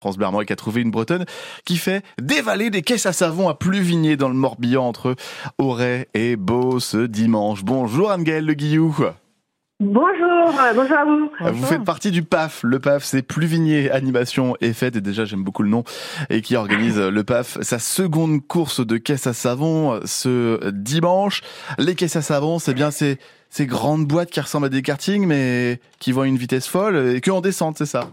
France Bleu qui a trouvé une Bretonne qui fait dévaler des caisses à savon à Pluvigné dans le Morbihan entre Auray et Beau ce dimanche. Bonjour Anne-Gaëlle Le Guillou. Bonjour, bonjour à vous. Vous faites partie du PAF. Le PAF, c'est Pluvigné Animation et Fête. Et déjà, j'aime beaucoup le nom. Et qui organise le PAF, sa seconde course de caisses à savon ce dimanche. Les caisses à savon, c'est bien ces, ces grandes boîtes qui ressemblent à des kartings, mais qui vont à une vitesse folle et que en descente, c'est ça?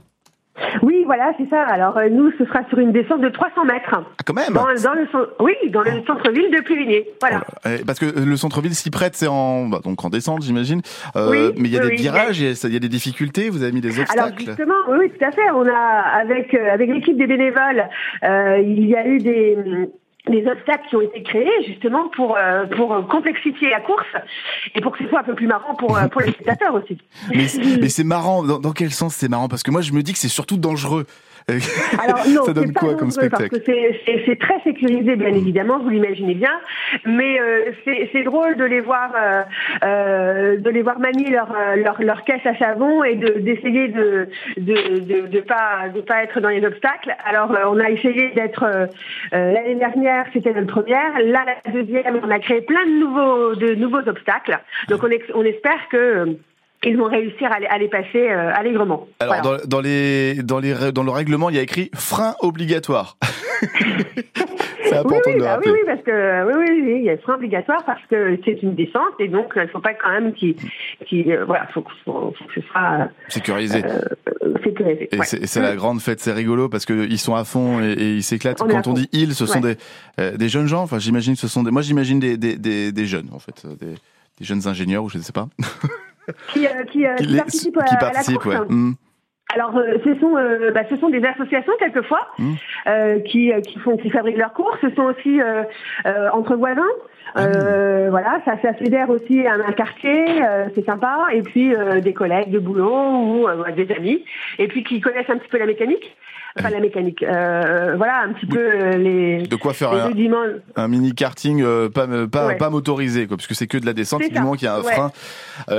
Oui, voilà, c'est ça. Alors euh, nous, ce sera sur une descente de 300 mètres. Ah, quand même dans, le, Oui, dans le centre-ville de Pluvigné. Voilà. Oh parce que le centre-ville s'y prête, c'est en bah, donc en descente, j'imagine. Euh, oui, mais il y a des virages, il y, a des difficultés. Vous avez mis des obstacles. Alors justement, oui, tout à fait. On a avec euh, avec l'équipe des bénévoles, il y a eu des des obstacles qui ont été créés justement pour euh, pour complexifier la course et pour que ce soit un peu plus marrant pour euh, pour les spectateurs aussi. Mais, c'est marrant. Dans, quel sens c'est marrant? Parce que moi je me dis que c'est surtout dangereux. Alors non, ça donne quoi comme spectacle Parce que c'est très sécurisé, bien évidemment, vous l'imaginez bien, mais euh, c'est drôle de les voir euh, euh, de les voir manier leur, leur, leur caisse à savon et d'essayer de de, de, de, pas de pas être dans les obstacles. Alors on a essayé d'être l'année dernière, c'était notre première. Là, la deuxième, on a créé plein de nouveaux de nouveaux obstacles. Donc on, on espère que ils vont réussir à les, passer euh, allègrement. Alors dans, dans, les dans les dans le règlement, il y a écrit frein obligatoire. c'est important oui, oui, de bah oui, oui, parce que oui, oui, oui, il y a frein obligatoire parce que c'est une descente et donc il ne faut pas quand même qu'il, qui euh, voilà, faut, faut, faut, que ce soit sécurisé. Euh, sécurisé. Et c'est la grande fête, c'est rigolo parce que ils sont à fond et, et ils s'éclatent. Quand on dit ils, ce sont des euh, des jeunes gens. Enfin, j'imagine ce sont des. Moi, j'imagine des, des, des, des jeunes en fait, des, des jeunes ingénieurs ou je ne sais pas. qui, euh, qui, euh, participent, à, la course. Ouais. Mmh. Alors, euh, ce sont, euh, bah, ce sont des associations quelquefois mmh. euh, qui, qui font, qui fabriquent leurs courses. Ce sont aussi entre voisins. Mmh. Voilà, ça, ça fédère aussi un, un quartier, c'est sympa. Et puis des collègues de boulot ou des amis. Et puis qui connaissent un petit peu la mécanique enfin la mécanique. Euh, voilà un petit peu euh, les. De quoi faire un, un, mini karting euh, pas pas, pas motorisé quoi, parce que c'est que de la descente. Du moment qu'il y a un frein.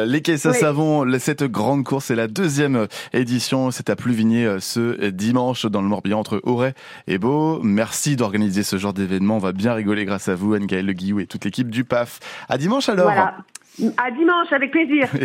les caisses à savon, cette grande course, c'est la deuxième édition. C'est à Pluvigné ce dimanche dans le Morbihan entre Auray et Beau. Merci d'organiser ce genre d'événement. On va bien rigoler grâce à vous, Anne-Gaëlle Le Guillou et toute l'équipe du PAF. À dimanche alors. Voilà. À dimanche avec plaisir.